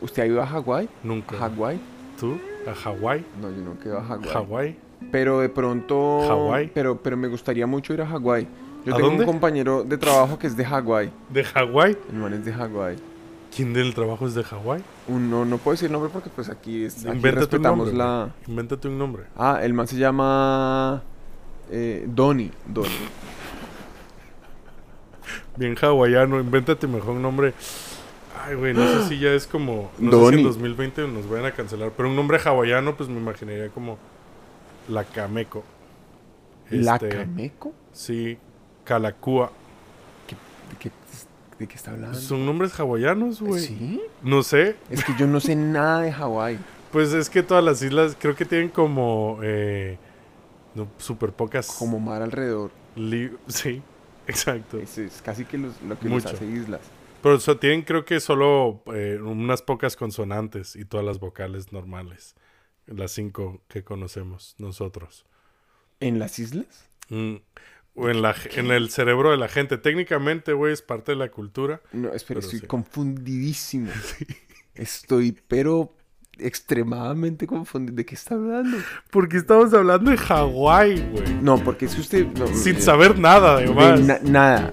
¿Usted ha ido a Hawái? Nunca. ¿A Hawái? ¿Tú? ¿A Hawái? No, yo nunca he ido a Hawái. ¿Hawái? Pero de pronto... ¿Hawái? Pero, pero me gustaría mucho ir a Hawái. Yo ¿A tengo dónde? un compañero de trabajo que es de Hawái. ¿De Hawái? El man es de Hawái. ¿Quién del trabajo es de Hawái? Uno, no puedo decir nombre porque pues aquí, es, aquí Invéntate un respetamos nombre. la... Invéntate un nombre. Ah, el man se llama... Eh, Donny. Donny. Bien hawaiano, invéntate mejor un nombre. Ay, güey, no sé si ya es como. No sé si en 2020 nos vayan a cancelar. Pero un nombre hawaiano, pues me imaginaría como. La Cameco. ¿La Este, Cameco? Sí, Calacúa. ¿De qué, de qué está hablando? Son nombres hawaianos, güey. ¿Sí? No sé. Es que yo no sé nada de Hawái. Pues es que todas las islas creo que tienen como. Eh, no, super pocas. Como mar alrededor. Sí, exacto. Es, es casi que los- lo que Mucho. los hace islas. Pero o sea, tienen creo que solo eh, unas pocas consonantes y todas las vocales normales. Las cinco que conocemos nosotros. ¿En las islas? Mm, O en, la, en el cerebro de la gente. Técnicamente, güey, es parte de la cultura. No, espera, estoy sí. confundidísimo. Estoy, pero extremadamente confundido. ¿De qué está hablando? Porque estamos hablando de Hawái, güey. No, porque es que usted... no, Sin eh, saber nada, de además. na- nada.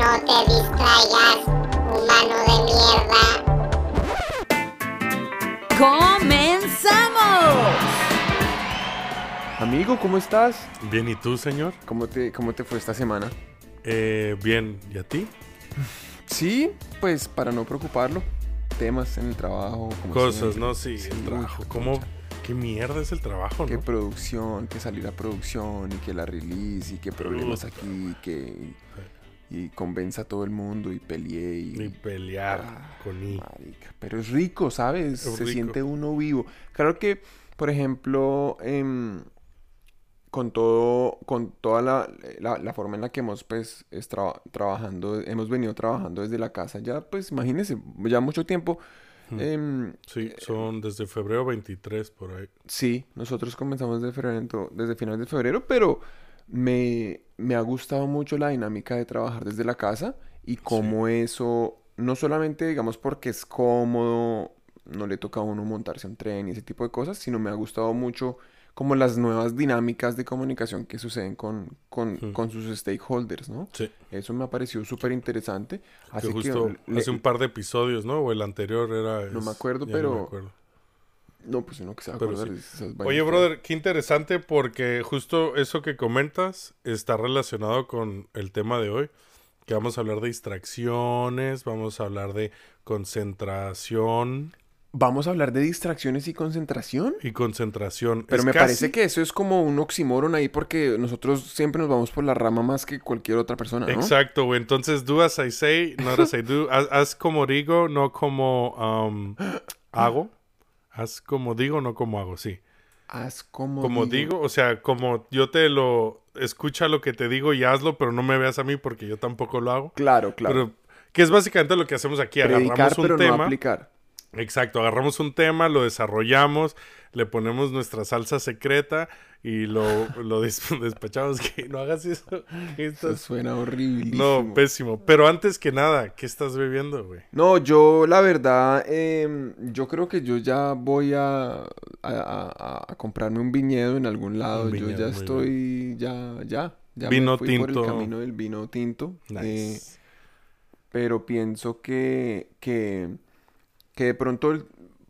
No te distraigas, humano de mierda. ¡Comenzamos! Amigo, ¿cómo estás? Bien, ¿y tú, señor? ¿Cómo te, cómo te fue esta semana? Eh, bien, ¿y a ti? Sí, pues para no preocuparlo. Temas en el trabajo. como Cosas, siempre. ¿no? Sí, Sí, el trabajo. ¿Cómo? ¿Qué mierda es el trabajo, Que no? producción, que salir a producción y que la release y que problemas Uf. aquí y que y convenza a todo el mundo y peleé y, Ni pelear Ah, con I. marica, pero es rico, ¿sabes? Es Se rico. siente uno vivo. Claro que, por ejemplo, em, con todo, con toda la, la- la forma en la que hemos pues es traba- trabajando, hemos venido trabajando desde la casa, ya pues imagínense, ya mucho tiempo. Em, Sí, son desde febrero 23 por ahí. Sí, nosotros comenzamos desde febrero, desde finales de febrero, pero me, me ha gustado mucho la dinámica de trabajar desde la casa y cómo eso, no solamente digamos porque es cómodo, no le toca a uno montarse un tren y ese tipo de cosas, sino me ha gustado mucho como las nuevas dinámicas de comunicación que suceden con, con, Hmm. con sus stakeholders, ¿no? Sí. Eso me ha parecido súper interesante. Que Así que justo le- hace un par de episodios, ¿no? O el anterior era... No me es- acuerdo, no me pero- acuerdo. No, pues uno que se va a acordar sí. de esas Oye, brother, qué interesante porque justo eso que comentas está relacionado con el tema de hoy, que vamos a hablar de distracciones, vamos a hablar de concentración Vamos a hablar de distracciones y concentración. y concentración. Pero Es me casi- parece que eso es como un oxímoron ahí porque nosotros siempre nos vamos por la rama más que cualquier otra persona, ¿no? Exacto, güey. Entonces, do as I say, not as I do. Haz, haz como digo, no como um, hago. Haz como digo, no como hago, sí. Haz como, Como digo, o sea, como yo te lo... Escucha lo que te digo y hazlo, pero no me veas a mí porque yo tampoco lo hago. Claro, claro. Pero, que es básicamente lo que hacemos aquí. Predicar, Agarramos un pero no tema. aplicar. Exacto, agarramos un tema, lo desarrollamos, le ponemos nuestra salsa secreta y lo, lo des- despachamos. Que no hagas eso. estás- suena horrible. No, pésimo. Pero antes que nada, ¿qué estás bebiendo, güey? No, yo la verdad, em, yo creo que yo ya voy a, a, a- a comprarme un viñedo en algún lado. Un yo viñedo, ya estoy, ya, ya, ya Vino me fui por tinto. el camino del vino tinto. eh, Nice. pero pienso que, que, que de pronto el-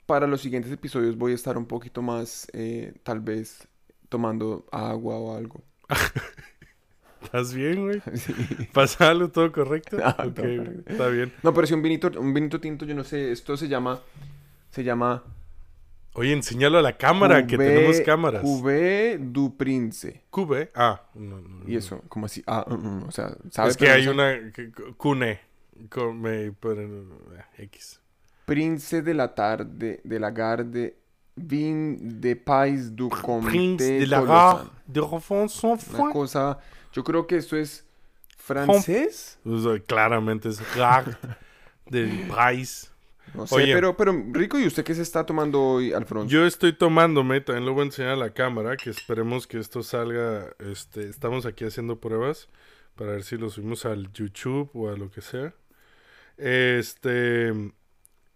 para los siguientes episodios voy a estar un poquito más, eh, tal vez, tomando agua o algo. ¿Estás bien, güey? Sí. ¿Pasa algo todo correcto? Correcto. está bien. No, pero sí, un vinito, un vinito tinto, yo no sé, esto se llama, se llama... Oye, enséñalo a la cámara, que tenemos cámaras. Cuvée du Prince. Cube. Ah, no, no, Y no. eso, como así, ah, mm, mm, o sea, ¿sabes? Es que hay una... Cune. Come, pero, ah, X. Prince de la tarde, de la garde, vin de pais du comte Prince de la. Gare de Una cosa, yo creo que esto es francés. O sea, claramente es Gare de Price. No sé, Oye. pero, pero rico, ¿y usted qué se está tomando hoy, Alfonso? Yo estoy tomándome, también lo voy a enseñar a la cámara, que esperemos que esto salga, este, estamos aquí haciendo pruebas para ver si lo subimos al YouTube o a lo que sea. Este,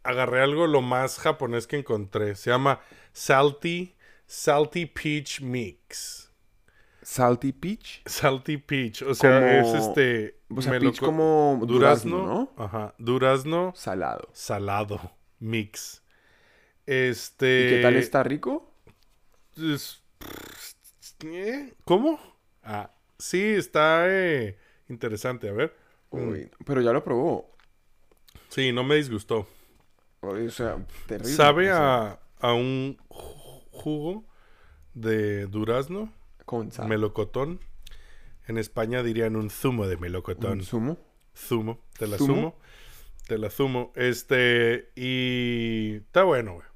agarré algo lo más japonés que encontré, se llama Salty, Salty Peach Mix. Salty peach. Salty Peach, o sea, Como- es este... O sea, peach como durazno, durazno, ¿no? ajá, durazno Salado. salado mix. Este... ¿Y qué tal está rico? Es- ¿Eh? ¿Cómo? Ah, sí, está eh, interesante. A ver. Uy, pero ya lo probó. Sí, no me disgustó. O sea, terrible. Sabe o sea, a, a un ju- jugo de durazno, Con sal. melocotón. En España dirían un zumo de Un melocotón. zumo. Zumo, te la ¿Zumo? zumo. Te la zumo. Este, y está bueno, güey.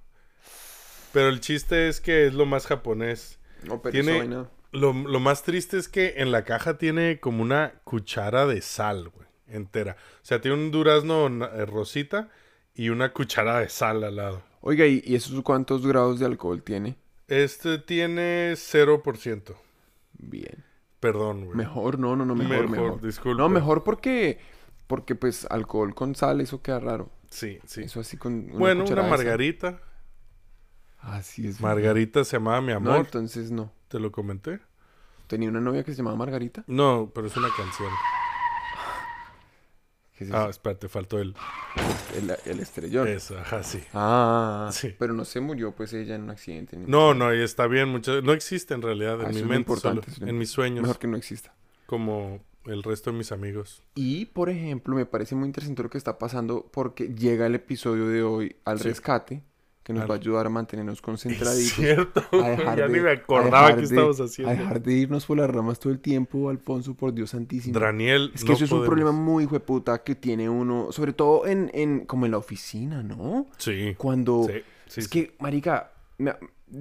Pero el chiste es que es lo más japonés. No, pero Tiene- vaina- Lo, lo más triste es que en la caja tiene como una cuchara de sal, güey, entera. O sea, tiene un durazno eh, rosita y una cuchara de sal al lado. Oiga, ¿y, y esos cuántos grados de alcohol tiene? Este tiene 0%. Bien. Perdón, güey. Mejor, no, no, no, mejor, Mejor, mejor. disculpe. No, mejor porque, porque pues alcohol con sal, eso queda raro. Sí, sí. Eso así con una bueno, una margarita. Así es. Margarita se llamaba mi No, amor. entonces no. ¿Te lo comenté? Tenía una novia que se llamaba Margarita. No, pero es una canción. ¿Qué es Ah, espérate, faltó el... el, el estrellón. Eso, ajá, sí. Ah, Sí. pero no se murió pues ella en un accidente. ni No, no, y está bien. Mucho... No existe en realidad en Ah, mi mente, solo en mis sueños. Mejor que no exista. como el resto de mis amigos. Y, por ejemplo, me parece muy interesante lo que está pasando porque llega el episodio de hoy al Sí. rescate, que nos va a ayudar a mantenernos Es concentraditos. cierto, a dejar ya de- ni me a acordaba que estábamos A haciendo. dejar de irnos por las ramas todo el tiempo, Alfonso, por Dios santísimo. Daniel, Es que no eso es un problema muy hijueputa que tiene uno, sobre todo en, en como en la oficina, ¿no? Sí, Cuando... sí, sí, es sí. que, marica... me-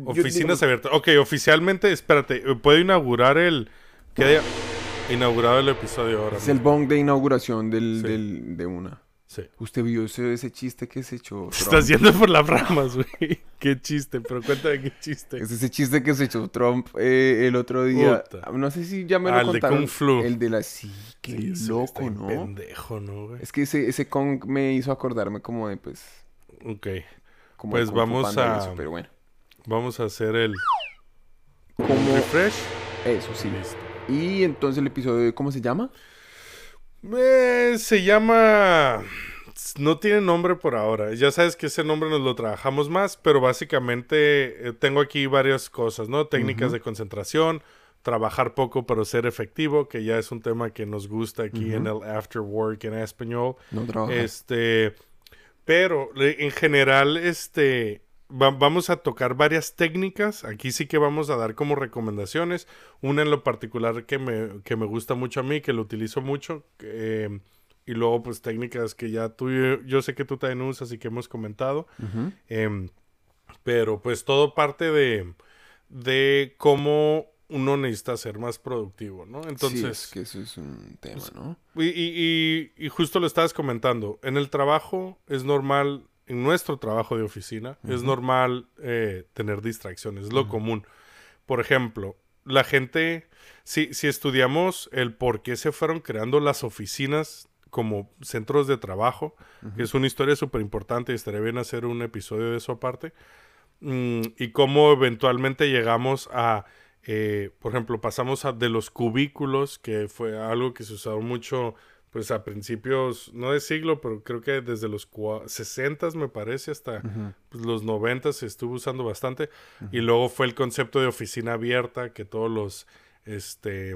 Oficinas digo- abiertas. Ok, oficialmente, espérate, eh, ¿puedo inaugurar el... que haya inaugurado el episodio ahora? Es el bong de inauguración del- de una. Sí. ¿Usted vio ese, ese chiste que se echó? Trump? estás yendo por las ramas, güey. Qué chiste, pero cuéntame qué chiste. Es ese chiste que se echó Trump eh, el otro día. Puta. No sé si ya me lo Ah, el de contaron. Kung Flu. El de la... Sí, qué Sí, está loco, ¿no? Pendejo, ¿no, güey? Es que ese, ese Kong me hizo acordarme como de, pues... Ok, Como Pues vamos a- eso, pero bueno. vamos a hacer el... Como... Refresh. Eso, sí. Listo. Y entonces el episodio, ¿cómo se llama? Eh, se llama... No tiene nombre por ahora. Ya sabes que ese nombre nos lo trabajamos más, pero básicamente eh, tengo aquí varias cosas, ¿no? Técnicas de concentración, trabajar poco pero ser efectivo, que ya es un tema que nos gusta aquí en el After Work en español. No trabaja. Este, pero le- en general, este, va- vamos a tocar varias técnicas. Aquí sí que vamos a dar como recomendaciones. Una en lo particular que me, que me gusta mucho a mí, que lo utilizo mucho. eh, y luego, pues, técnicas que ya tú, yo sé que tú también usas y que hemos comentado. Em, pero pues todo parte de, de cómo uno necesita ser más productivo, ¿no? Entonces, Sí, es que eso es un tema, ¿no? y, y- y- y justo lo estabas comentando, en el trabajo es normal, en nuestro trabajo de oficina, es normal eh, tener distracciones, es lo común. Por ejemplo, la gente, si, si estudiamos el por qué se fueron creando las oficinas como centros de trabajo, que es una historia súper importante y estaría bien hacer un episodio de eso aparte, mm, y cómo eventualmente llegamos a, eh, por ejemplo, pasamos a, de los cubículos, que fue algo que se usaba mucho pues a principios, no de siglo, pero creo que desde los 60 me parece hasta pues, los 90 se estuvo usando bastante. Y luego fue el concepto de oficina abierta que todos los este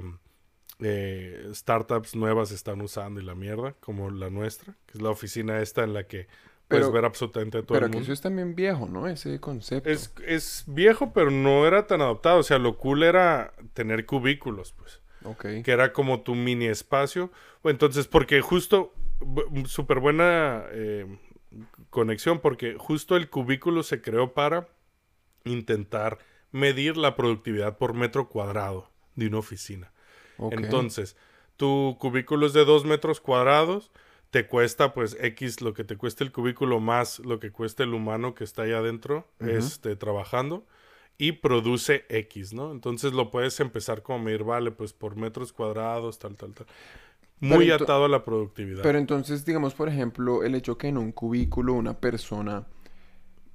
eh, startups nuevas están usando y la mierda, como la nuestra, que es la oficina esta en la que puedes Pero- ver absolutamente todo Pero el que mundo. eso es también viejo, ¿no? Ese concepto. Es, es viejo, pero no era tan adoptado. O sea, lo cool era tener cubículos, pues. Que era como tu mini espacio. Entonces, porque justo, súper buena eh, conexión, porque justo el cubículo se creó para intentar medir la productividad por metro cuadrado de una oficina. Entonces, tu cubículo es de dos metros cuadrados, te cuesta pues X lo que te cuesta el cubículo más lo que cuesta el humano que está ahí adentro este, trabajando y produce X, ¿no? Entonces lo puedes empezar como medir, vale, pues por metros cuadrados, tal, tal, tal. Muy Pero atado a la productividad. Pero entonces, digamos, por ejemplo, el hecho que en un cubículo una persona,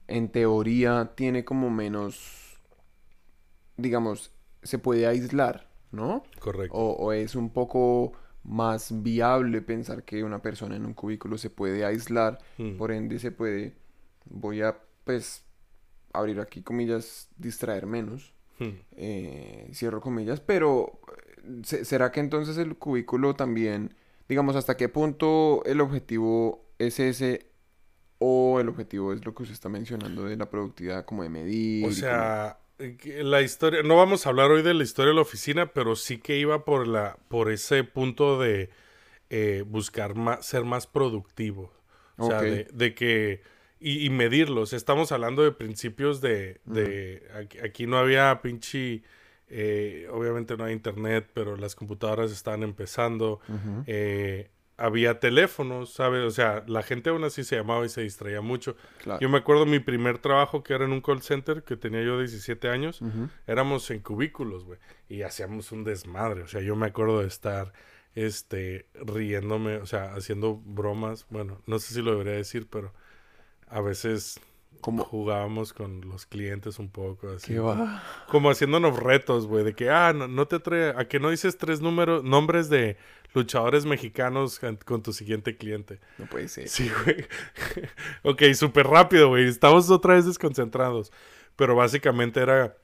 en teoría, tiene como menos, digamos, se puede aislar, ¿no? Correcto. O, o es un poco más viable pensar que una persona en un cubículo se puede aislar, Mm. por ende se puede, voy a, pues, abrir aquí comillas, distraer menos, Hmm. eh, cierro comillas, pero eh, se- ¿será que entonces el cubículo también, digamos, hasta qué punto el objetivo es ese o el objetivo es lo que usted está mencionando de la productividad como de medir? O sea, eh, la historia, no vamos a hablar hoy de la historia de la oficina, pero sí que iba por la, por ese punto de eh, buscar más, ser más productivo. O sea, de, de que, y, y medirlos. Estamos hablando de principios de, de aquí, aquí no había pinche, eh, obviamente no hay internet, pero las computadoras estaban empezando. eh, había teléfonos, ¿sabes? O sea, la gente aún así se llamaba y se distraía mucho. Claro. Yo me acuerdo mi primer trabajo que era en un call center, que tenía yo 17 años, éramos en cubículos, güey, y hacíamos un desmadre, o sea, yo me acuerdo de estar, este, riéndome, o sea, haciendo bromas, bueno, no sé si lo debería decir, pero a veces Como- jugábamos con los clientes un poco, así. ¿Qué va? Como haciéndonos retos, güey, de que, ah, no, no te trae, a que no dices tres números, nombres de luchadores mexicanos con, tu siguiente cliente. No puede ser. Sí, güey. ok, súper rápido, güey. Estamos otra vez desconcentrados. Pero básicamente era,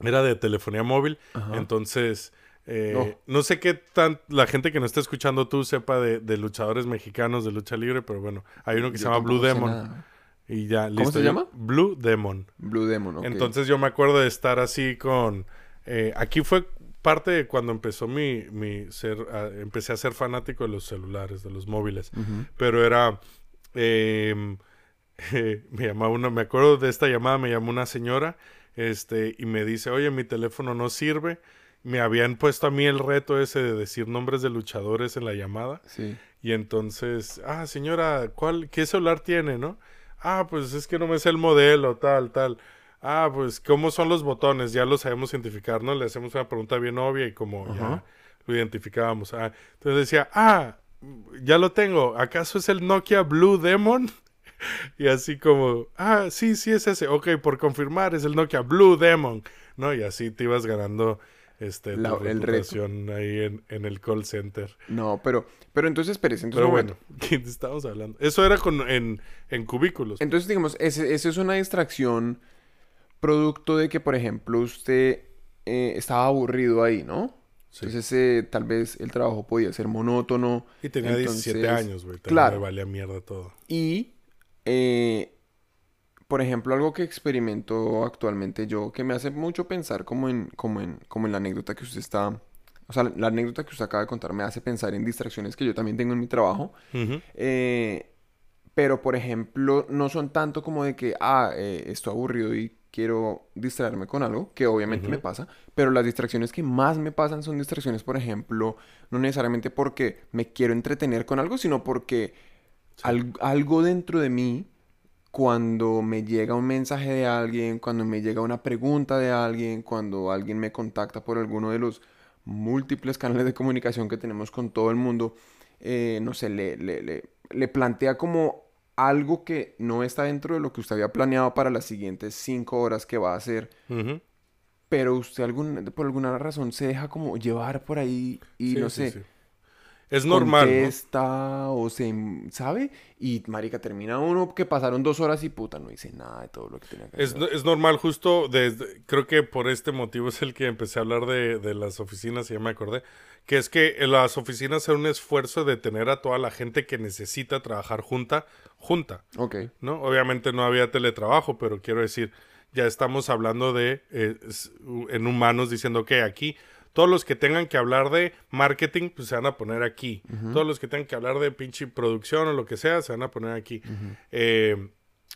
era de telefonía móvil. Ajá. Entonces, eh, No. no. sé qué tan la gente que nos está escuchando tú sepa de, de luchadores mexicanos de lucha libre, pero bueno, hay uno que se llama Blue Demon. nada. Y ya, ¿Cómo listo. se llama? Blue Demon. Blue Demon, ok. Entonces yo me acuerdo de estar así con... eh, aquí fue parte de cuando empezó mi, mi ser... empecé a ser fanático de los celulares, de los móviles. Pero era... em, me llamaba una... Me acuerdo de esta llamada, me llamó una señora este y me dice, oye, mi teléfono no sirve. Me habían puesto a mí el reto ese de decir nombres de luchadores en la llamada. Sí. Y entonces, ah, señora, ¿cuál, qué celular tiene, no? Ah, pues es que no me sé el modelo, tal, tal. Ah, pues, ¿cómo son los botones? Ya los sabemos identificar, ¿no? Le hacemos una pregunta bien obvia y como ya lo identificábamos. Ah, entonces decía, ah, ya lo tengo. ¿Acaso es el Nokia Blue Demon? y así como, ah, sí, sí es ese. Ok, por confirmar, es el Nokia Blue Demon. ¿No? Y así te ibas ganando este, tu La- reto. reputación ahí en, en el call center. No, pero, pero entonces, espérese, entonces, Pero bueno, ¿quién estamos hablando? Eso era con, en, en cubículos. Entonces, digamos, ese es una distracción producto de que, por ejemplo, usted eh, estaba aburrido ahí, ¿no? Sí. Entonces, eh, tal vez el trabajo podía ser monótono. y tenía 17 entonces, años, güey. Claro. Me valía mierda todo. Y, eh, por ejemplo, algo que experimento actualmente yo, que me hace mucho pensar como en, como en, como en la anécdota que usted está, o sea, la anécdota que usted acaba de contar me hace pensar en distracciones que yo también tengo en mi trabajo. Ujú. Eh, pero, por ejemplo, no son tanto como de que, ah, eh, estoy aburrido y quiero distraerme con algo, que obviamente me pasa, pero las distracciones que más me pasan son distracciones, por ejemplo, no necesariamente porque me quiero entretener con algo, sino porque al- algo dentro de mí, cuando me llega un mensaje de alguien, cuando me llega una pregunta de alguien, cuando alguien me contacta por alguno de los múltiples canales de comunicación que tenemos con todo el mundo, eh, no sé, le, le, le, le plantea como algo que no está dentro de lo que usted había planeado para las siguientes cinco horas que va a hacer, pero usted algún, por alguna razón se deja como llevar por ahí y Sí, no sí, sé, sí. Es normal, ¿no? contesta o se, ¿sabe? Y marica, termina uno que pasaron dos horas y puta, no hice nada de todo lo que tenía que Es, hacer. es normal, justo desde, creo que por este motivo es el que empecé a hablar de, de las oficinas y ya me acordé, que es que las oficinas es un esfuerzo de tener a toda la gente que necesita trabajar junta, junta, Ok, ¿no? Obviamente no había teletrabajo, pero quiero decir, ya estamos hablando de, eh, en humanos diciendo que aquí Todos los que tengan que hablar de marketing, pues se van a poner aquí. Todos los que tengan que hablar de pinche producción o lo que sea, se van a poner aquí. Eh,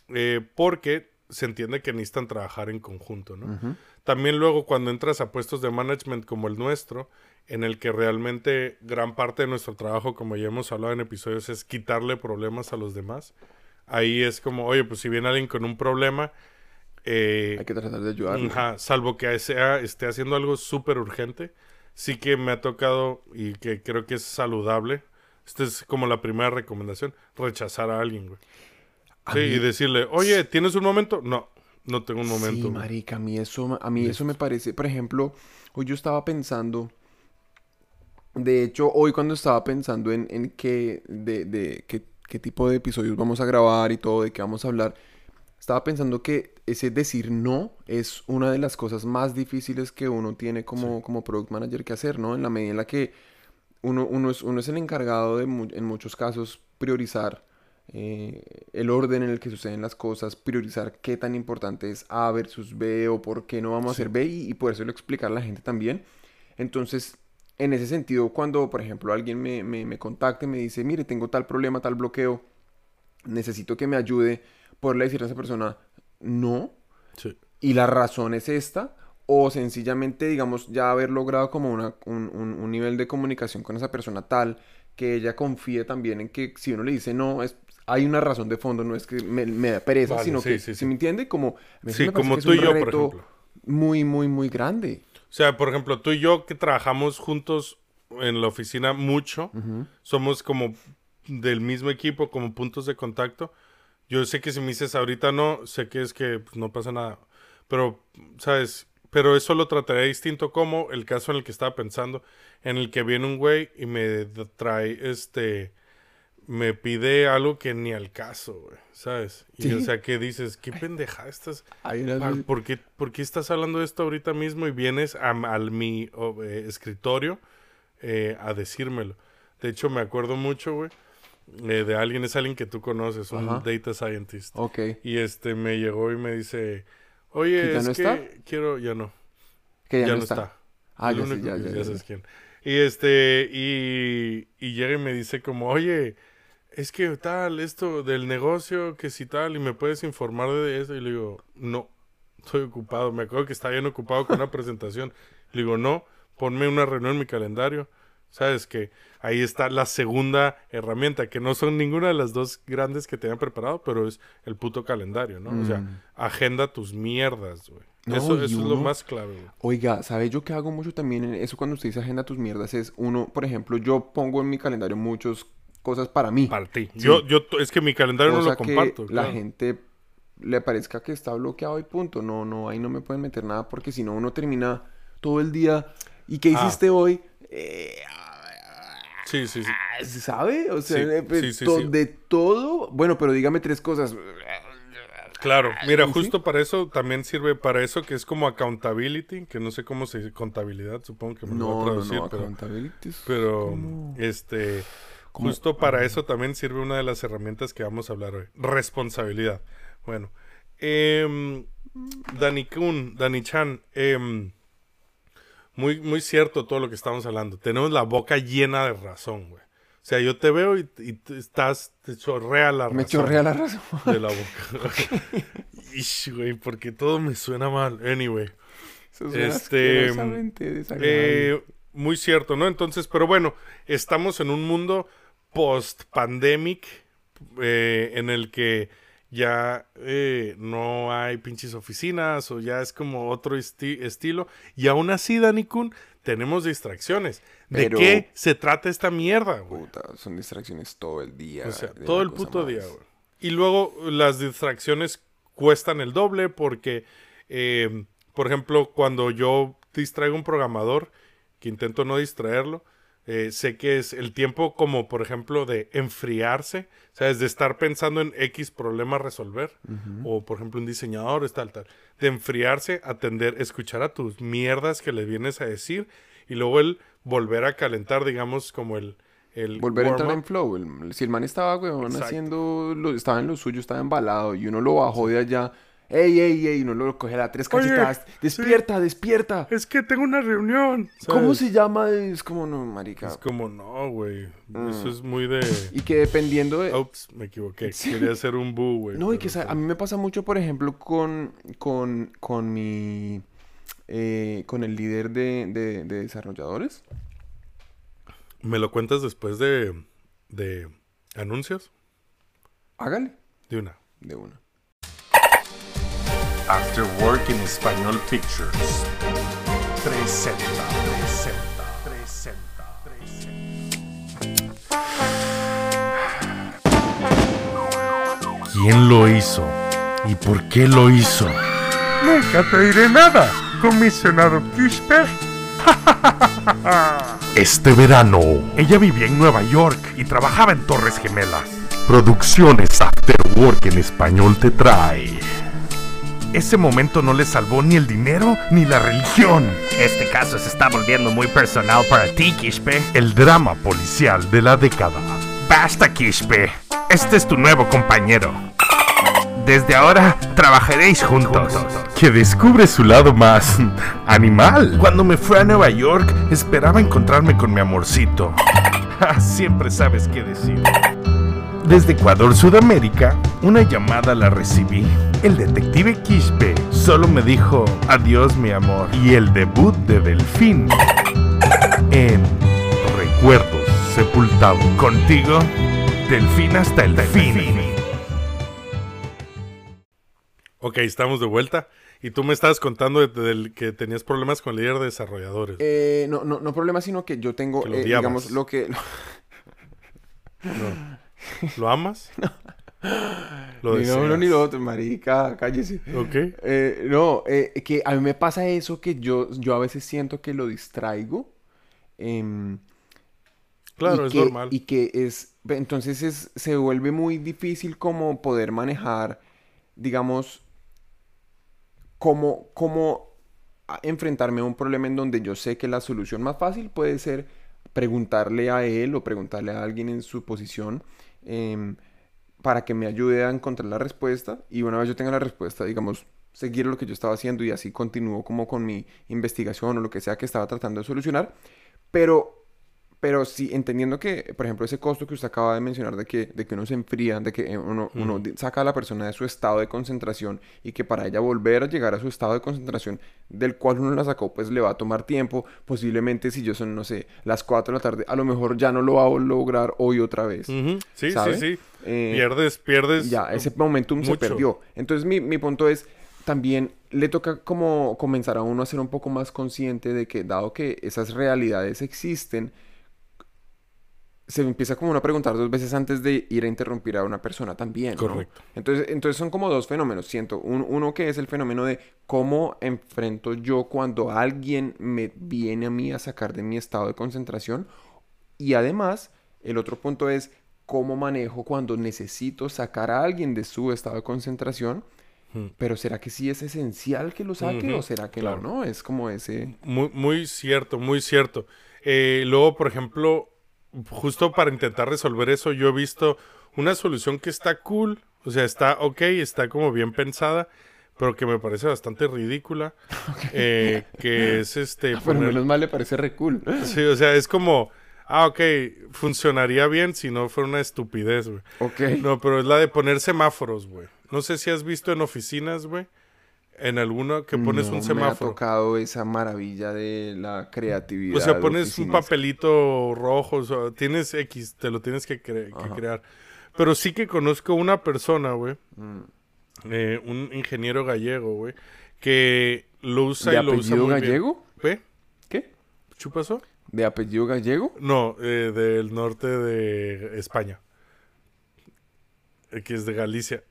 eh, porque se entiende que necesitan trabajar en conjunto, ¿no? También luego cuando entras a puestos de management como el nuestro, en el que realmente gran parte de nuestro trabajo, como ya hemos hablado en episodios, es quitarle problemas a los demás. Ahí es como, oye, pues si viene alguien con un problema, eh, Hay que tratar de ayudarlo. Ajá, salvo que sea, esté haciendo algo súper urgente. Sí que me ha tocado y que creo que es saludable. Esta es como la primera recomendación, rechazar a alguien, güey. Sí, y decirle, oye, ¿tienes un momento? No, no tengo un momento. Sí, marica, a mí eso, a mí eso me parece, por ejemplo, hoy yo estaba pensando, de hecho, hoy cuando estaba pensando en, en qué, de, de qué, qué tipo de episodios vamos a grabar y todo, de qué vamos a hablar, estaba pensando que ese decir no es una de las cosas más difíciles que uno tiene como, como product manager que hacer, ¿no? En la medida en la que uno, uno, es, uno es el encargado de, en muchos casos, priorizar eh, el orden en el que suceden las cosas, priorizar qué tan importante es A versus B o por qué no vamos a hacer B y, y podérselo explicar a la gente también. Entonces, en ese sentido, cuando, por ejemplo, alguien me, me, me contacta y me dice, mire, tengo tal problema, tal bloqueo, necesito que me ayude, poderle decir a esa persona, no, Sí. y la razón es esta, o sencillamente, digamos, ya haber logrado como una, un, un- un nivel de comunicación con esa persona tal que ella confíe también en que si uno le dice no, es, hay una razón de fondo, no es que me, me da pereza, Vale, sino sí, que, sí, ¿sí sí. me entiende? Como, eso Sí, me como tú y un yo, por ejemplo. Muy, muy, muy grande. O sea, por ejemplo, tú y yo que trabajamos juntos en la oficina mucho, somos como del mismo equipo, como puntos de contacto. Yo sé que si me dices ahorita no, sé que es que pues, no pasa nada. Pero, ¿sabes? Pero eso lo trataré distinto como el caso en el que estaba pensando, en el que viene un güey y me trae este me pide algo que ni al caso, güey, ¿sabes? Y Sí. o sea, que dices, qué pendeja estás. Veces- ¿Por qué, por qué estás hablando de esto ahorita mismo y vienes a, al mi eh, escritorio eh, a decírmelo? De hecho, me acuerdo mucho, güey, eh, de alguien, es alguien que tú conoces, un Ajá. data scientist. Ok. Y este me llegó y me dice, oye, ¿Que ya es no que está? quiero, ya no, Que ya, ya, no no está. está. Ah, El ya único ya, que- ya, ya ya, sabes quién. Y este, y, y llega y me dice como, oye, es que tal, esto del negocio, que si tal, y me puedes informar de eso. Y le digo, no, estoy ocupado. Me acuerdo que estaba bien ocupado con una presentación. Le digo, no, ponme una reunión en mi calendario. Sabes que ahí está la segunda herramienta, que no son ninguna de las dos grandes que te habían preparado, pero es el puto calendario, ¿no? O sea, Mm. agenda tus mierdas, güey. No, eso eso es lo más clave, güey. Oiga, ¿sabe yo que hago mucho también en eso cuando usted dice agenda tus mierdas? Es uno, por ejemplo, yo pongo en mi calendario muchas cosas para mí. Para ti. Sí. Yo, yo, es que mi calendario no lo comparto. que la gente le parezca que está bloqueado y punto. No, no, ahí no me pueden meter nada porque si no uno termina todo el día. ¿Y qué Ah. hiciste hoy? Eh, Sí, sí, sí. ah, ¿Sabe? O sea, Sí, eh, pues, sí, sí, to- sí. de todo. Bueno, pero dígame tres cosas. Claro. Mira, sí. justo para eso también sirve para eso que es como accountability, que no sé cómo se dice contabilidad, supongo que me lo voy No, a no, traducir, no, pero, accountability es pero como- este justo para eso también sirve una de las herramientas que vamos a hablar hoy, responsabilidad. Bueno, em, Dani Kun, Dani Chan, em, muy, muy cierto todo lo que estamos hablando. Tenemos la boca llena de razón, güey. O sea, yo te veo y, estás, te chorrea la razón. Me chorrea la razón. de la boca. Ish, güey, porque todo me suena mal. Anyway. Eso suena Este. Eh, muy cierto, ¿no? Entonces, pero bueno, estamos en un mundo post-pandemic eh, en el que ya eh, no hay pinches oficinas o ya es como otro esti- estilo. Y aún así, Dani Kun, tenemos distracciones. ¿De Pero- qué se trata esta mierda, güey? Puta, son distracciones todo el día. O sea, de todo el puto más. día, güey. Y luego las distracciones cuestan el doble porque, eh, por ejemplo, cuando yo distraigo a un programador, que intento no distraerlo, eh, sé que es el tiempo como, por ejemplo, de enfriarse, ¿sabes? De estar pensando en X problema a resolver, o por ejemplo un diseñador, es tal, tal, de enfriarse, atender, escuchar a tus mierdas que le vienes a decir, y luego el volver a calentar, digamos, como el... el Volver a entrar en flow. el- si el man estaba, weón, Exacto. haciendo, lo, estaba en lo suyo, estaba embalado y uno lo bajó de allá, ¡Ey, ey, ey! No lo coge a tres Oye, cachetadas. ¡Despierta, despierta! Es que tengo una reunión. ¿Cómo se llama? Es como, no, marica. Es como, no, güey. Mm. Eso es muy de... Y que dependiendo de... Ups, me equivoqué. Sí. Quería hacer un boo, güey. No, y que a mí me pasa mucho, por ejemplo, con, con, con mi... eh, con el líder de, de- de desarrolladores. ¿Me lo cuentas después de, de anuncios? Hágale. De una. De una. After Work en Español Pictures. Presenta, presenta, presenta, presenta. ¿Quién lo hizo? ¿Y por qué lo hizo? Nunca te diré nada, comisionado Kisper. Este verano, Ella vivía en Nueva York y trabajaba en Torres Gemelas. Producciones After Work en español te trae Ese momento no le salvó ni el dinero ni la religión. Este caso se está volviendo muy personal para ti, Kishpe. el drama policial de la década. Basta, Kishpe. Este es tu nuevo compañero. Desde ahora trabajaréis juntos. Que descubre su lado más animal. Cuando me fui a Nueva York, esperaba encontrarme con mi amorcito. Ja, Siempre sabes qué decir. Desde Ecuador, Sudamérica, una llamada la recibí. El detective Quispe solo me dijo adiós, mi amor. Y el debut de Delfín en Recuerdos Sepultados. Contigo, Delfín hasta el fin. Ok, estamos de vuelta. Y tú me estabas contando de- que tenías problemas con el líder de desarrolladores. Eh, no, no, no problema, sino que yo tengo, Que lo eh, digamos, lo que... ¿Lo amas? Lo ni lo uno ni lo otro, marica, cállese. Ok. Eh, no, eh, que a mí me pasa eso que yo, yo a veces siento que lo distraigo. em, Claro, es que- normal. Y que es, entonces es, se vuelve muy difícil como poder manejar, digamos, cómo, enfrentarme a un problema en donde yo sé que la solución más fácil puede ser preguntarle a él o preguntarle a alguien en su posición em, para que me ayude a encontrar la respuesta. Y una vez yo tenga la respuesta, digamos, seguir lo que yo estaba haciendo y así continúo como con mi investigación o lo que sea que estaba tratando de solucionar, pero pero sí, entendiendo que, por ejemplo, ese costo que usted acaba de mencionar de que, de que uno se enfría, de que uno, uno di- saca a la persona de su estado de concentración y que para ella volver a llegar a su estado de concentración del cual uno la sacó, pues le va a tomar tiempo. Posiblemente si yo son, no sé, las 4 de la tarde, a lo mejor ya no lo va a lograr hoy otra vez. Ujú, Sí, ¿sabe? sí, sí. Eh, pierdes, pierdes. ya, ese momentum se mucho. perdió. Entonces mi, mi punto es, también le toca como comenzar a uno a ser un poco más consciente de que dado que esas realidades existen, se empieza como uno a preguntar dos veces antes de ir a interrumpir a una persona también, ¿no? Correcto. Entonces, entonces son como dos fenómenos, siento. Un- uno que es el fenómeno de cómo enfrento yo cuando alguien me viene a mí a sacar de mi estado de concentración. Y además, el otro punto es cómo manejo cuando necesito sacar a alguien de su estado de concentración. Ujú. Pero ¿será que sí es esencial que lo saque o será que claro. no? No, es como ese... Muy, muy cierto, muy cierto. Eh, luego, por ejemplo, justo para intentar resolver eso, yo he visto una solución que está cool, o sea, está ok, está como bien pensada, pero que me parece bastante ridícula, eh, que es este... Pero poner- menos mal le parece re cool. Sí, o sea, es como, ah, ok, funcionaría bien si no fuera una estupidez, güey. Ok. No, pero es la de poner semáforos, güey. No sé si has visto en oficinas, güey, en alguna que pones No un me ha semáforo. tocado esa maravilla de la creatividad. O sea, pones un papelito rojo, o sea, tienes X, te lo tienes que, cre- que Ajá. crear. Pero sí que conozco una persona, güey, Mm. eh, un ingeniero gallego, güey, que lo usa ¿De y lo usa apellido muy bien. gallego? ¿Ve? ¿Qué? ¿Chupazo? ¿De apellido gallego? No, eh, del norte de España. Eh, que es de Galicia.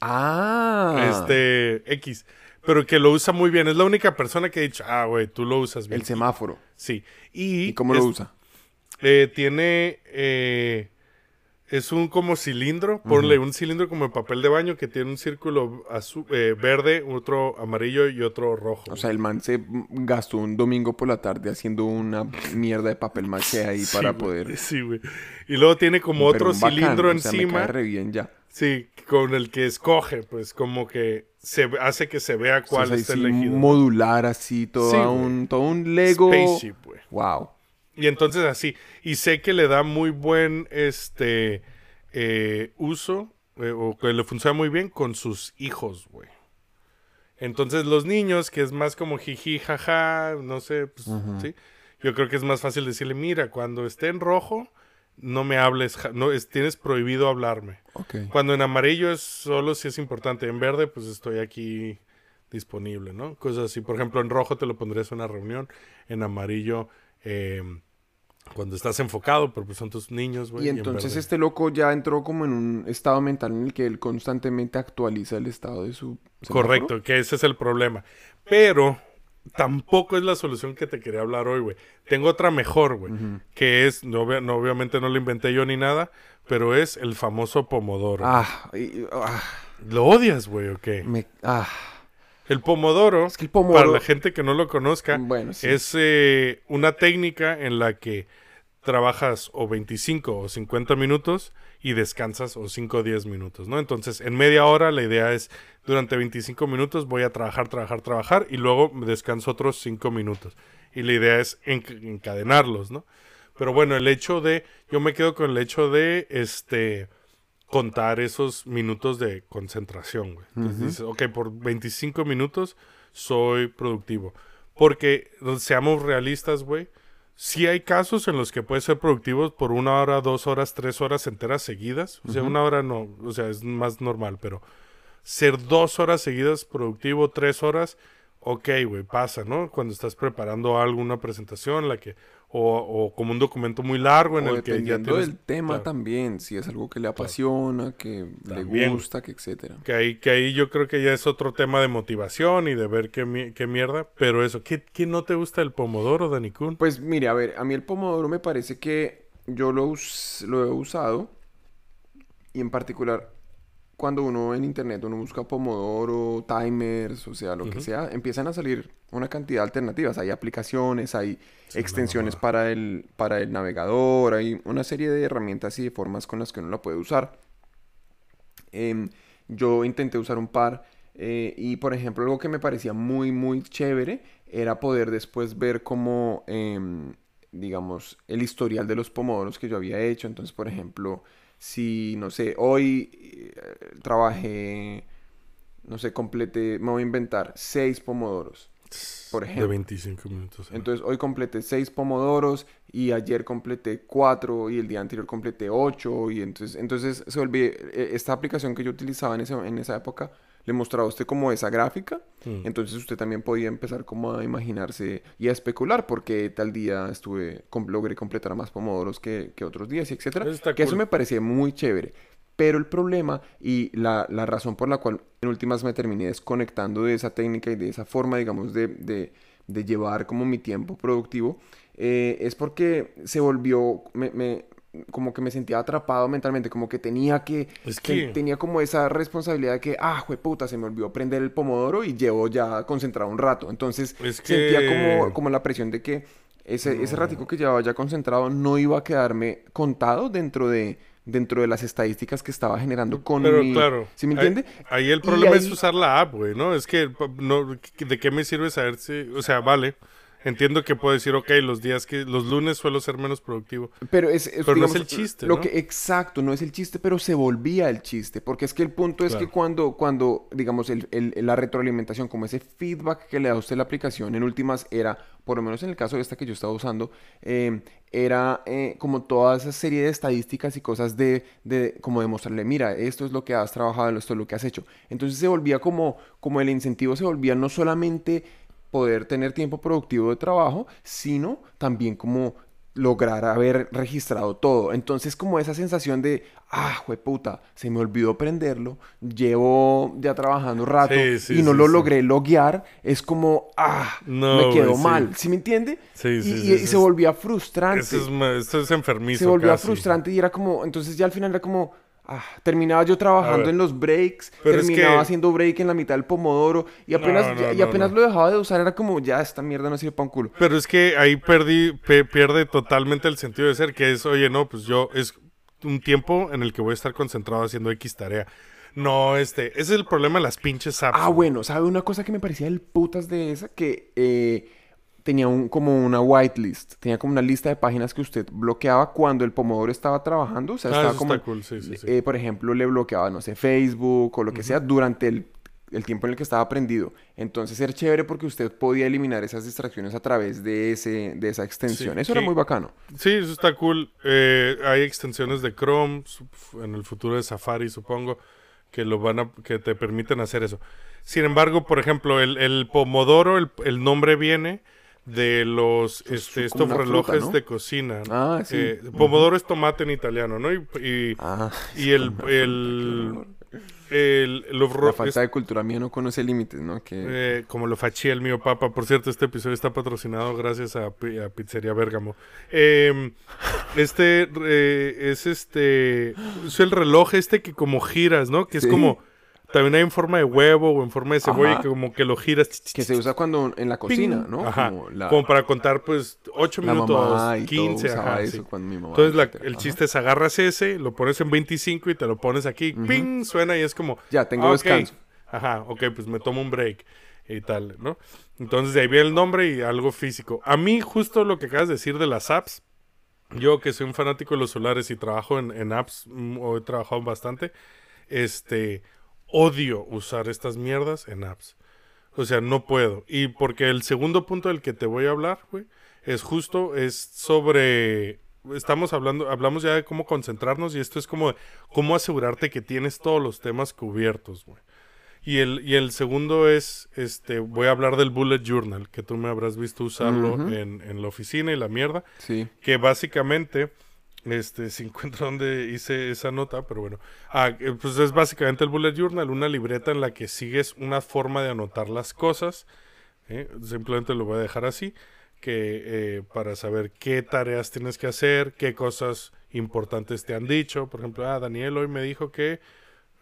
Ah. Este, X. Pero que lo usa muy bien. Es la única persona que ha dicho, ah, güey, tú lo usas bien. El semáforo. Sí. Y, ¿Y cómo lo es- usa? eh, tiene, eh, es un como cilindro, ponle un cilindro como de papel de baño que tiene un círculo azul, eh, verde, otro amarillo y otro rojo. O sea, el man se gastó un domingo por la tarde haciendo una mierda de papel maché ahí Sí, para poder. Sí, güey. Y luego tiene como Pero otro bacán, cilindro o sea, me encima. cae re bien ya. Sí, con el que escoge, pues como que se hace que se vea cuál O sea, está sí, elegido. modular así, todo, Sí, un, todo un Lego. Spaceship, güey. Wow. Y entonces así, y sé que le da muy buen este eh, uso, eh, o que le funciona muy bien con sus hijos, güey. Entonces los niños, que es más como jiji, jaja, no sé, pues, sí. Yo creo que es más fácil decirle, mira, cuando esté en rojo, no me hables, no, es, tienes prohibido hablarme. Cuando en amarillo es solo si es importante, en verde pues estoy aquí disponible, ¿no? Cosas así. Por ejemplo, en rojo te lo pondrías en una reunión, en amarillo eh, cuando estás enfocado, pero pues son tus niños, güey. Y en entonces este loco ya entró como en un estado mental en el que él constantemente actualiza el estado de su semáforo. Correcto, que ese es el problema. Pero tampoco es la solución que te quería hablar hoy, güey. Tengo otra mejor, güey. Que es, no, obvia- no, obviamente no lo inventé yo ni nada, pero es el famoso pomodoro. Ah, y- ah, ¿Lo odias, güey, o qué? me- ah. El pomodoro, Es que el pomodoro- para la gente que no lo conozca, Bueno, sí. es eh, una técnica en la que trabajas o 25 o 50 minutos y descansas o 5 o 10 minutos, ¿no? Entonces, en media hora la idea es, durante 25 minutos voy a trabajar, trabajar, trabajar y luego descanso otros 5 minutos. Y la idea es enc- encadenarlos, ¿no? Pero bueno, el hecho de, yo me quedo con el hecho de, este, contar esos minutos de concentración, güey. Entonces dices, ok, por 25 minutos soy productivo. Porque, seamos realistas, güey, sí hay casos en los que puedes ser productivo por una hora, dos horas, tres horas enteras seguidas. O sea, una hora no, o sea, es más normal, pero ser dos horas seguidas productivo, tres horas, ok, güey, pasa, ¿no? Cuando estás preparando algo, una presentación, la que, o, o como un documento muy largo en O el que ya tienes... del tema claro. también, si es algo que le apasiona, que También. le gusta, que etcétera. Que ahí, que ahí yo creo que ya es otro tema de motivación y de ver qué, qué mierda. Pero eso, ¿qué, qué no te gusta el pomodoro, Dani Kun? Pues mire, a ver, a mí el pomodoro me parece que yo lo, lo he usado y en particular cuando uno en internet uno busca pomodoro, timers, o sea, lo que sea, empiezan a salir una cantidad de alternativas. Hay aplicaciones, hay extensiones para el, para el navegador, hay una serie de herramientas y de formas con las que uno la puede usar. Em, yo intenté usar un par eh, y, por ejemplo, algo que me parecía muy, muy chévere era poder después ver como, em, digamos, el historial de los pomodoros que yo había hecho. Entonces, por ejemplo, si, no sé, hoy eh, trabajé, no sé, completé, me voy a inventar seis pomodoros, por De ejemplo. 25 minutos. Entonces hoy completé seis pomodoros y ayer completé cuatro y el día anterior completé ocho y entonces, entonces se volvió, eh, esta aplicación que yo utilizaba en, ese- en esa época le mostraba a usted como esa gráfica, Mm. entonces usted también podía empezar como a imaginarse y a especular porque tal día estuve, com- logré completar más pomodoros que, que otros días etcétera, Eso que eso me parecía muy chévere. Pero el problema y la, la razón por la cual en últimas me terminé desconectando de esa técnica y de esa forma, digamos, de, de, de llevar como mi tiempo productivo, eh, es porque se volvió, me, me- como que me sentía atrapado mentalmente, como que tenía que, Es que tenía como esa responsabilidad de que, ah, puta, se me olvidó prender el pomodoro y llevo ya concentrado un rato. Entonces Es sentía como, como la presión de que ese, ese ratico que llevaba ya concentrado no iba a quedarme contado dentro de, dentro de las estadísticas que estaba generando con Pero mi... claro. ¿Sí me ahí- entiende? Ahí, el problema es usar la app, güey, ¿no? Es que, no, ¿de qué me sirve saber si... O sea, vale. Entiendo que puedo decir, ok, los días que... Los lunes suelo ser menos productivo. Pero es, es, Pero no es el chiste, Lo ¿no? que, exacto, no es el chiste, pero se volvía el chiste. Porque es que el punto es que cuando, cuando digamos, el, el- la retroalimentación, como ese feedback que le da a usted la aplicación, en últimas era, por lo menos en el caso de esta que yo estaba usando, eh, era eh, como toda esa serie de estadísticas y cosas de, de, como demostrarle, mira, esto es lo que has trabajado, esto es lo que has hecho. Entonces se volvía como, como el incentivo se volvía no solamente poder tener tiempo productivo de trabajo, sino también como lograr haber registrado todo. Entonces, como esa sensación de, ah, puta, se me olvidó prenderlo, llevo ya trabajando un rato Sí, sí, y no sí, lo logré loguear, es como, ah, No, me quedó mal. ¿Sí me entiende? Sí, y, sí, y- sí, y sí, se volvía frustrante. Eso es, ma- esto es enfermizo se volvía casi. frustrante y era como, entonces ya al final era como, ah, terminaba yo trabajando en los breaks, Pero es terminaba que- haciendo break en la mitad del pomodoro y apenas, no, ya- y apenas no. lo dejaba de usar, era como, ya, esta mierda no sirve para un culo. Pero es que ahí perdí, pe- pierde totalmente el sentido de ser, que es, oye, no, pues yo, es, un tiempo en el que voy a estar concentrado haciendo X tarea. No, este, ese es el problema de las pinches apps. Ah, bueno, ¿sabe una cosa que me parecía el putas de esa? Que eh, tenía un, como una whitelist. Tenía como una lista de páginas que usted bloqueaba cuando el Pomodoro estaba trabajando. O sea, Ah, estaba eso como... está cool, sí, sí, sí. eh, por ejemplo, le bloqueaba, no sé, Facebook o lo que sea durante el, el tiempo en el que estaba prendido. Entonces era chévere porque usted podía eliminar esas distracciones a través de, ese, de esa extensión. Eso era muy bacano. Sí, eso está cool. Eh, hay extensiones de Chrome, en el futuro de Safari, supongo, que lo van a, que te permiten hacer eso. Sin embargo, por ejemplo, el, el Pomodoro, el, el nombre viene de los este, estos fruta, relojes ¿no? de cocina. Ah, sí. Eh, Pomodoro es tomate en italiano, ¿no? Y, y, Ah, y el, el, el, los ro- la falta de cultura mía no conoce límites, ¿no? Que... eh, como lo fachía el mío papa. Por cierto, este episodio está patrocinado gracias a, a Pizzería Bérgamo. Eh, este es este. Es el reloj este que como giras, ¿no? Que es Sí. como. También hay en forma de huevo o en forma de cebolla Ajá. que como que lo giras. que se usa cuando en la cocina, Ping. ¿no? Ajá. Como la, Como para contar, pues, 8 la minutos, y 15. todo usaba ajá, eso sí. cuando mi mamá, Entonces, la- el chiste es agarras ese, lo pones en 25 y te lo pones aquí. ¡Ping! Suena y es como. Ya, tengo ah, ok. descanso. Ajá, ok, pues me tomo un break y tal, ¿no? Entonces, de ahí viene el nombre y algo físico. A mí, justo lo que acabas de decir de las apps, yo que soy un fanático de los solares y trabajo en, en apps, mm, o he trabajado bastante, este, odio usar estas mierdas en apps. O sea, no puedo. Y porque el segundo punto del que te voy a hablar, güey, es justo, es sobre... Estamos hablando, hablamos ya de cómo concentrarnos y esto es como cómo asegurarte que tienes todos los temas cubiertos, güey. Y el, y el segundo es, este, voy a hablar del bullet journal, que tú me habrás visto usarlo en, en la oficina y la mierda Sí. que básicamente, este, si encuentro dónde hice esa nota, pero bueno, ah, eh, pues es básicamente el bullet journal, una libreta en la que sigues una forma de anotar las cosas, ¿eh? simplemente lo voy a dejar así, que eh, para saber qué tareas tienes que hacer, qué cosas importantes te han dicho, por ejemplo, ah, Daniel hoy me dijo que,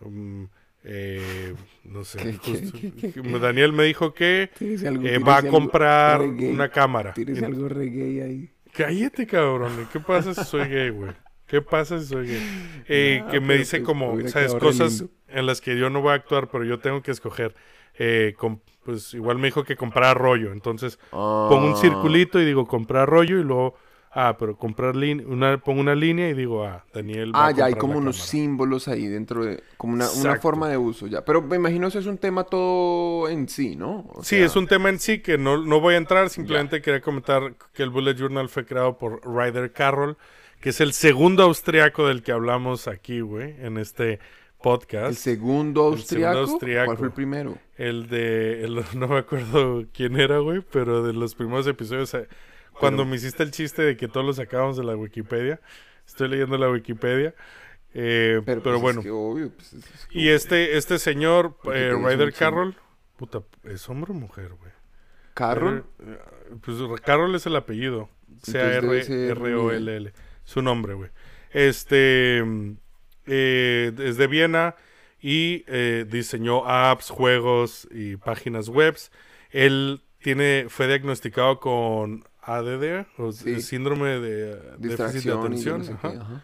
mm, eh, no sé, ¿Qué, qué, justo- qué, qué, qué? Daniel me dijo que algo, eh, va a comprar reggae, una cámara. Y- algo reggae ahí. Cállate, cabrón. ¿Qué pasa si soy gay, güey? ¿Qué pasa si soy gay? Eh, que me dice pues, como, ¿sabes? Cosas en las que yo no voy a actuar, pero yo tengo que escoger. Eh, com- pues igual me dijo que comprar rollo. Entonces pongo un Ah, circulito y digo comprar rollo y luego, ah, pero comprar una, pongo una línea y digo, ah, Daniel. va a Ah, ya hay como unos cámara. símbolos ahí dentro de... Como una, una forma de uso ya. Pero me imagino eso es un tema todo en sí, ¿no? O Sí, sea, es un tema en sí que no, no voy a entrar, simplemente quería comentar que el Bullet Journal fue creado por Ryder Carroll, que es el segundo austriaco del que hablamos aquí, güey, en este podcast. El segundo El segundo austriaco. austriaco. ¿Cuál fue el primero? El de, el- no me acuerdo quién era, güey, pero de los primeros episodios, eh, cuando me hiciste el chiste de que todos lo sacábamos de la Wikipedia, estoy leyendo la Wikipedia, eh, pero, pues, es bueno. que obvio, pues, es- es Y este, este señor, eh, Ryder. Carroll, puta, ¿es hombre o mujer, güey? Carroll. Eh, pues Carroll es el apellido. C-A-R-R-O-L-L. Su nombre, güey. Este. eh, es de Viena y diseñó apps, juegos y páginas webs. Él tiene, fue diagnosticado con ADD, o Sí. síndrome de eh, déficit de atención. no sé qué, ajá. ajá.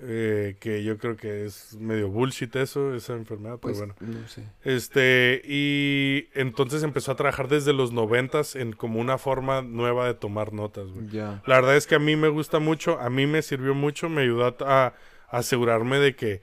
Eh, que yo creo que es medio bullshit eso, esa enfermedad, Pues, pero bueno. no sé. Este, y entonces empezó a trabajar desde los noventas en como una forma nueva de tomar notas, güey. Ya. La verdad es que a mí me gusta mucho, a mí me sirvió mucho, me ayudó a, a asegurarme de que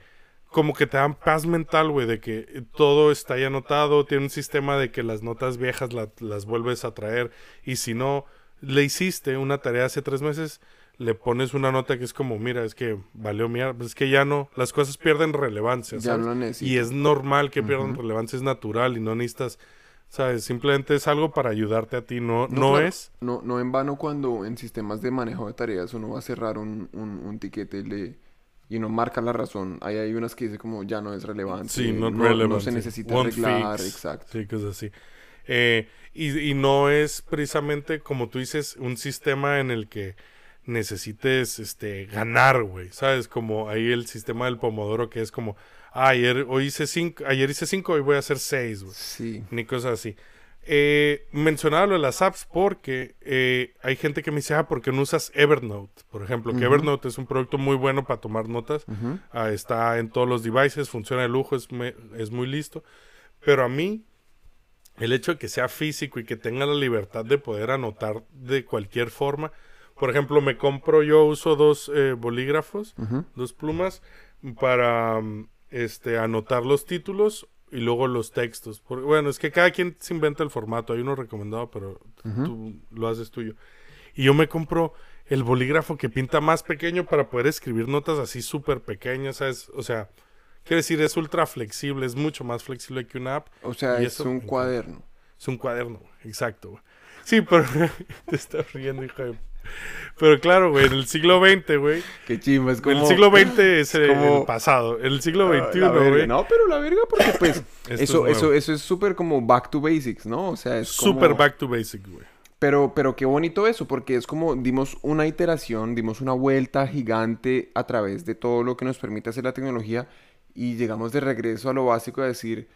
como que te dan paz mental, güey, de que todo está ya anotado, tiene un sistema de que las notas viejas la- las vuelves a traer y si no le hiciste una tarea hace tres meses, le pones una nota que es como, mira, es que valió mierda, pues es que ya no, las cosas pierden relevancia, Ya ¿sabes? no. Y es normal que pierdan relevancia, es natural y no necesitas, ¿sabes? Simplemente es algo para ayudarte a ti, no, no, claro, es... No, no en vano cuando en sistemas de manejo de tareas uno va a cerrar un, un, un tiquete y, le, y uno marca la razón. Ahí hay unas que dice como ya no es relevante. Sí, no, relevant. no se necesita arreglar. fix. Exacto. Sí, cosas así. Eh, y, y no es precisamente, como tú dices, un sistema en el que necesites este ganar, güey. ¿Sabes? Como ahí el sistema del pomodoro que es como, ah, ayer hoy hice cinco, ayer hice cinco, hoy voy a hacer seis, güey. Sí. Ni cosas así. Eh, mencionaba lo de las apps porque eh, hay gente que me dice, ah, ¿por qué no usas Evernote? Por ejemplo, que Evernote es un producto muy bueno para tomar notas. Ah, está en todos los devices, funciona de lujo, es, me- es muy listo. Pero a mí, el hecho de que sea físico y que tenga la libertad de poder anotar de cualquier forma. Por ejemplo, me compro, yo uso dos eh, bolígrafos, dos plumas, para mm, este, anotar los títulos y luego los textos. Por- bueno, es que cada quien se inventa el formato. Hay uno recomendado, pero tú lo haces tuyo. Y yo me compro el bolígrafo que pinta más pequeño para poder escribir notas así súper pequeñas, ¿sabes? O sea, quiere decir, es ultra flexible, es mucho más flexible que una app. O sea, es eso un cuaderno. Es un cuaderno, exacto. güey. Sí, pero te estás riendo, hija de... Pero claro, güey, en el siglo XX, güey. Qué chimba, es como... El siglo XX es el, como- el pasado. En el siglo Ah, XXI, verga. güey. No, pero la verga porque pues Esto es eso, eso, eso es súper como back to basics, ¿no? O sea, es Super como- back to basic, güey. Pero, pero qué bonito eso, porque es como dimos una iteración, dimos una vuelta gigante a través de todo lo que nos permite hacer la tecnología y llegamos de regreso a lo básico de decir,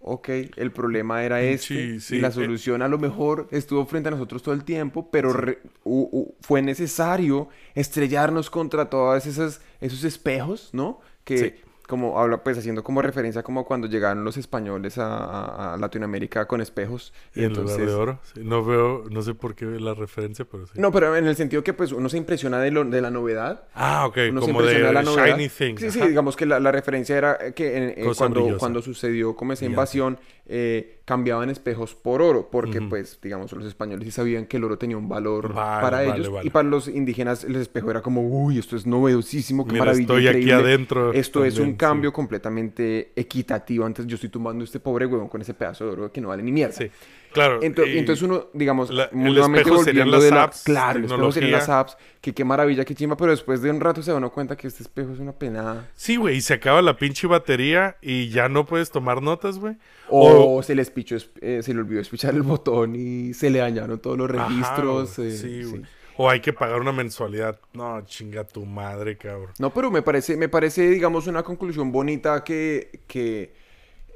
ok, el problema era este Sí, sí, y la eh. solución a lo mejor estuvo frente a nosotros todo el tiempo, pero re- hu- hu- fue necesario estrellarnos contra todos esos, esos espejos, ¿no? Que Sí. Como habla, pues haciendo como referencia como cuando llegaron los españoles a, a- a Latinoamérica con espejos. Y en lugar de entonces... oro. Sí, no veo, no sé por qué la referencia, pero sí. No, pero en el sentido que pues uno se impresiona de, lo, de la novedad. Ah, ok, Uno se como impresiona de la novedad. Shiny Thing. Sí, sí, digamos que la, la referencia era que en- eh, cuando, cuando sucedió como esa invasión, eh, cambiaban espejos por oro, porque pues, digamos, los españoles sí sabían que el oro tenía un valor Vale, para vale, ellos. vale. Y para los indígenas el espejo era como, uy, esto es novedosísimo, qué Mira, maravilla. estoy aquí increíble". adentro Esto es un sí. cambio completamente equitativo. Antes yo estoy tumbando este pobre huevón con ese pedazo de oro que no vale ni mierda. Sí, claro. Y- entonces uno, digamos, la- nuevamente volviendo las de la... apps, Claro, el espejo serían las apps, que qué maravilla, qué chimba, pero después de un rato se da uno cuenta que este espejo es una penada. Sí, güey, y se acaba la pinche batería y ya no puedes tomar notas, güey. O, se les pichó, eh, se le olvidó espichar el botón y se le dañaron todos los Ajá, registros. eh, sí, sí. güey. O hay que pagar una mensualidad. No, chinga tu madre, cabrón. No, pero me parece, me parece, digamos, una conclusión bonita que, que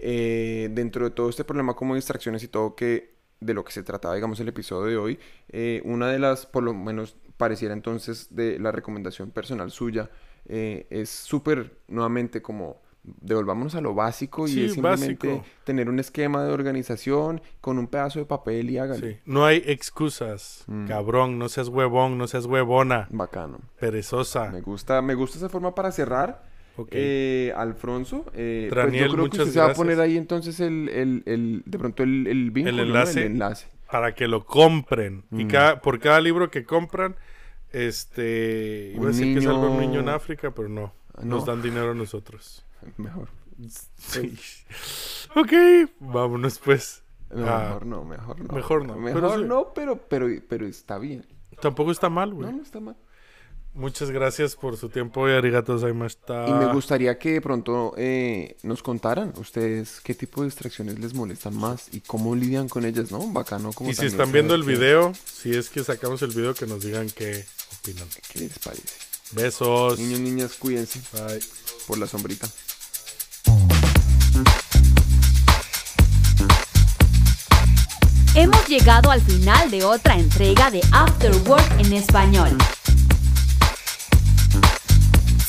eh, dentro de todo este problema como distracciones y todo que de lo que se trataba, digamos, el episodio de hoy, eh, una de las, por lo menos pareciera entonces de la recomendación personal suya, eh, es súper, nuevamente, como devolvámonos a lo básico y Sí, es simplemente básico. tener un esquema de organización con un pedazo de papel y hágale. Sí. No hay excusas. Mm. Cabrón, no seas huevón, no seas huevona. Bacano. Perezosa. Me gusta, me gusta esa forma para cerrar. Ok. Eh, Alfonso, eh, pues Daniel, yo creo que muchas usted se va a poner ahí entonces el, el, el- de pronto el, el vínculo. El enlace. Para que lo compren. Y Mm. cada, por cada libro que compran, este... Iba Un a decir que salva un niño- niño en África, pero no. Ah, no. Nos dan dinero a nosotros. Mejor. Sí. ok, vámonos pues. No, Ah, mejor no, mejor no. mejor no, Mejor pero no, pero, pero, pero está bien. Tampoco está mal, güey. No, no está mal. Muchas gracias por su tiempo y arigato gozaimashita. Y me gustaría que de pronto eh, nos contaran ustedes qué tipo de distracciones les molestan más y cómo lidian con ellas, ¿no? Bacano como Y si están viendo el video, si es que sacamos el video, que nos digan qué opinan. ¿Qué les parece? Besos. Niños, niñas, cuídense Bye. por la sombrita. Hemos llegado al final de otra entrega de After Work en español.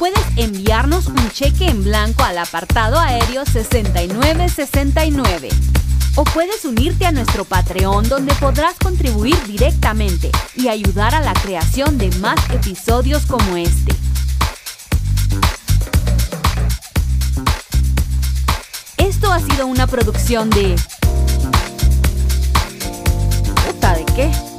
puedes enviarnos un cheque en blanco al apartado aéreo 6969. O puedes unirte a nuestro Patreon donde podrás contribuir directamente y ayudar a la creación de más episodios como este. Esto ha sido una producción de... ¿Puta de qué?